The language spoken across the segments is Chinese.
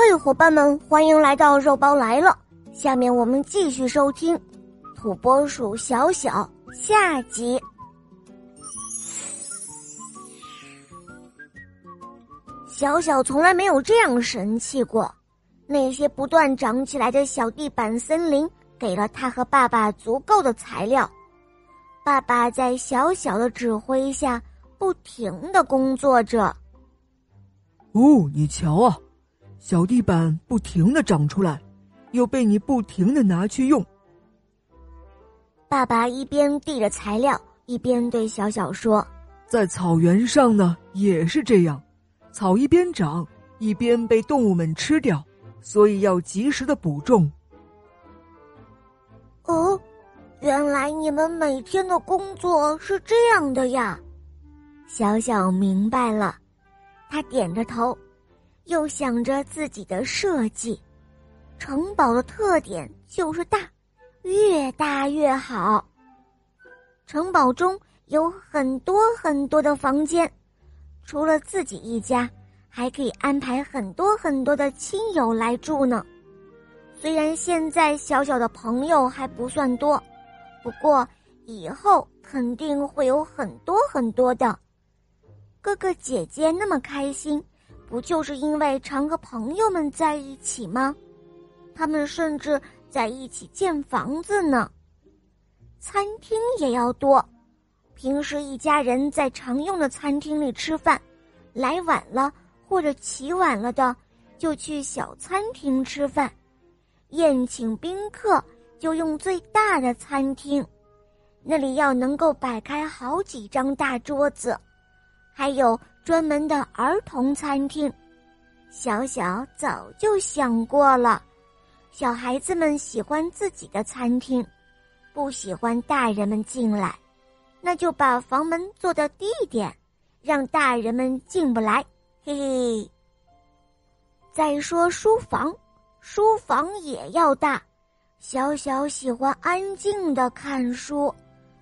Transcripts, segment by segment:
嘿，伙伴们，欢迎来到肉包来了。下面我们继续收听《土拨鼠小小》下集。小小从来没有这样神气过，那些不断长起来的小地板森林给了他和爸爸足够的材料。爸爸在小小的指挥下不停的工作着。哦，你瞧啊，小地板不停的长出来，又被你不停的拿去用。爸爸一边递着材料，一边对小小说：“在草原上呢，也是这样，草一边长，一边被动物们吃掉，所以要及时的补种。”哦，原来你们每天的工作是这样的呀，小小明白了。他点着头，又想着自己的设计。城堡的特点就是大，越大越好。城堡中有很多很多的房间，除了自己一家，还可以安排很多很多的亲友来住呢。虽然现在小小的朋友还不算多，不过以后肯定会有很多很多的。哥哥姐姐那么开心，不就是因为常和朋友们在一起吗？他们甚至在一起建房子呢。餐厅也要多，平时一家人在常用的餐厅里吃饭，来晚了或者起晚了的，就去小餐厅吃饭。宴请宾客就用最大的餐厅，那里要能够摆开好几张大桌子。还有专门的儿童餐厅，小小早就想过了。小孩子们喜欢自己的餐厅，不喜欢大人们进来，那就把房门做的低一点，让大人们进不来。嘿嘿。再说书房，书房也要大。小小喜欢安静的看书，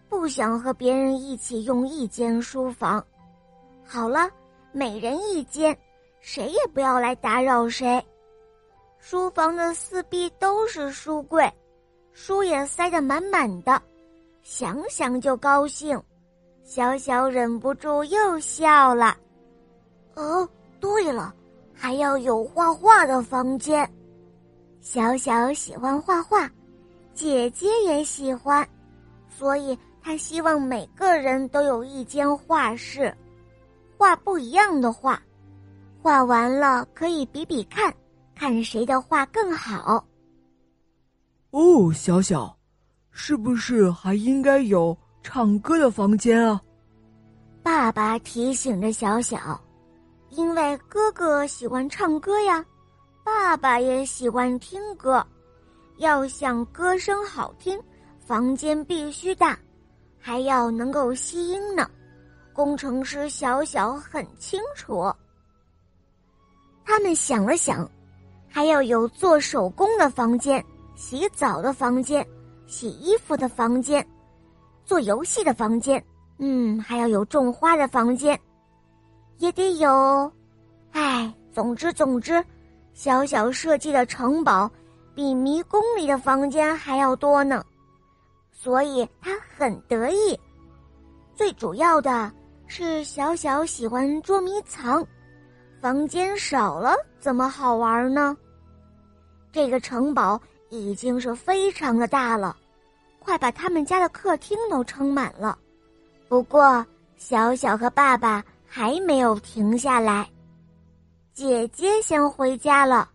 不想和别人一起用一间书房。好了，每人一间，谁也不要来打扰谁。书房的四壁都是书柜，书也塞得满满的，想想就高兴。小小忍不住又笑了。哦，对了，还要有画画的房间。小小喜欢画画，姐姐也喜欢，所以她希望每个人都有一间画室。画不一样的画，画完了可以比比看，看谁的画更好。哦，小小，是不是还应该有唱歌的房间啊？爸爸提醒着小小，因为哥哥喜欢唱歌呀，爸爸也喜欢听歌，要想歌声好听，房间必须大，还要能够吸音呢。工程师小小很清楚，他们想了想，还要有做手工的房间、洗澡的房间、洗衣服的房间、做游戏的房间，嗯，还要有种花的房间，也得有。哎，总之总之，小小设计的城堡比迷宫里的房间还要多呢，所以他很得意。最主要的。是小小喜欢捉迷藏，房间少了怎么好玩呢？这个城堡已经是非常的大了，快把他们家的客厅都撑满了。不过小小和爸爸还没有停下来，姐姐先回家了。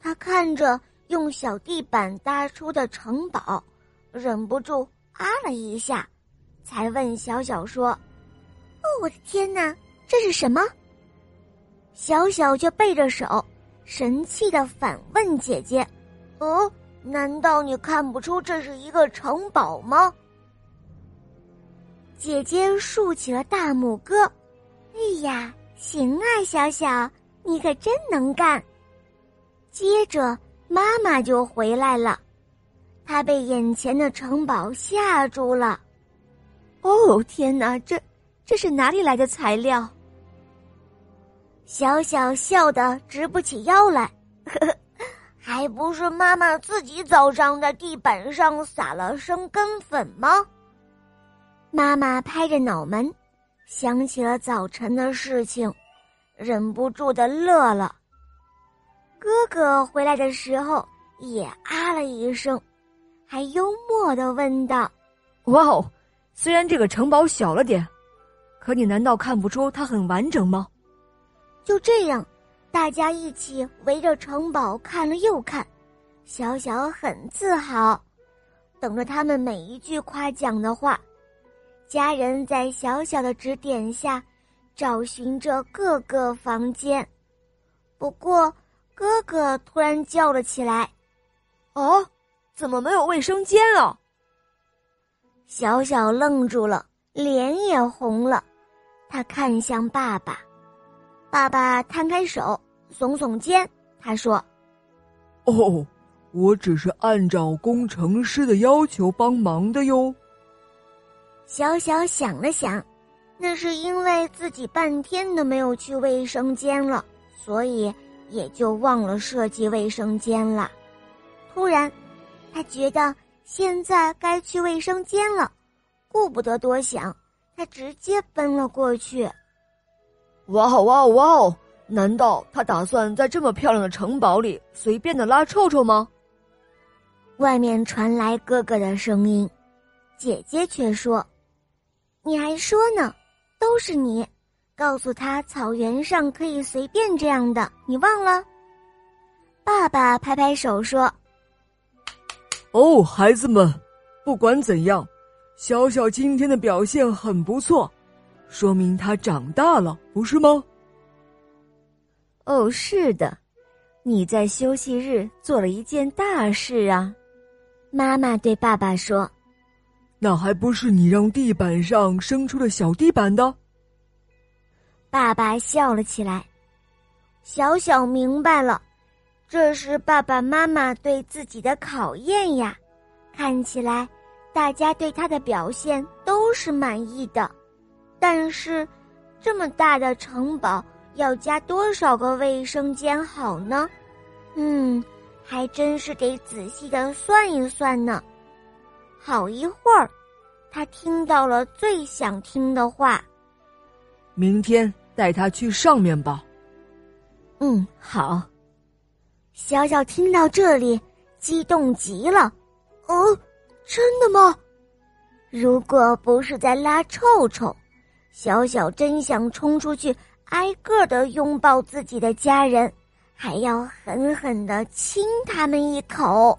她看着用小地板搭出的城堡，忍不住啊了一下，才问小小说。哦，我的天哪，这是什么？小小就背着手，神气的反问姐姐：“哦，难道你看不出这是一个城堡吗？”姐姐竖起了大拇哥：“哎呀，行啊，小小，你可真能干。”接着妈妈就回来了，她被眼前的城堡吓住了。哦，天哪，这……这是哪里来的材料？小小笑得直不起腰来。还不是妈妈自己早上在地板上撒了生根粉吗？妈妈拍着脑门，想起了早晨的事情，忍不住的乐了。哥哥回来的时候也啊了一声，还幽默的问道：“哇哦，虽然这个城堡小了点，可你难道看不出它很完整吗？”就这样。大家一起围着城堡看了又看，小小很自豪，等着他们每一句夸奖的话。家人在小小的指点下，找寻着各个房间。不过，哥哥突然叫了起来：“哦，怎么没有卫生间啊？”小小愣住了，脸也红了。他看向爸爸。爸爸摊开手，耸耸肩，他说：“哦，我只是按照工程师的要求帮忙的哟。”小小想了想，那是因为自己半天都没有去卫生间了，所以也就忘了设计卫生间了。突然，他觉得现在该去卫生间了，顾不得多想，他直接奔了过去。哇哦哇哦哇哦！难道他打算在这么漂亮的城堡里随便的拉臭臭吗？外面传来哥哥的声音，姐姐却说：“你还说呢，都是你，告诉他草原上可以随便这样的，你忘了？”爸爸拍拍手说：“哦，孩子们，不管怎样，小小今天的表现很不错。”说明他长大了，不是吗？哦，是的，你在休息日做了一件大事啊！妈妈对爸爸说：“那还不是你让地板上生出了小地板的？”爸爸笑了起来。小小明白了，这是爸爸妈妈对自己的考验呀。看起来，大家对他的表现都是满意的。但是，这么大的城堡要加多少个卫生间好呢？嗯，还真是得仔细的算一算呢。好一会儿，他听到了最想听的话：“明天带他去上面吧。”嗯，好。小小听到这里，激动极了。哦，真的吗？如果不是在拉臭臭。小小真想冲出去，挨个的拥抱自己的家人，还要狠狠的亲他们一口。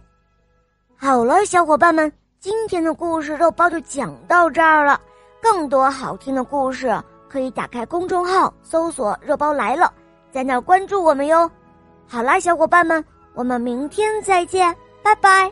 好了，小伙伴们，今天的故事肉包就讲到这儿了。更多好听的故事，可以打开公众号搜索“肉包来了”，在那儿关注我们哟。好啦，小伙伴们，我们明天再见，拜拜。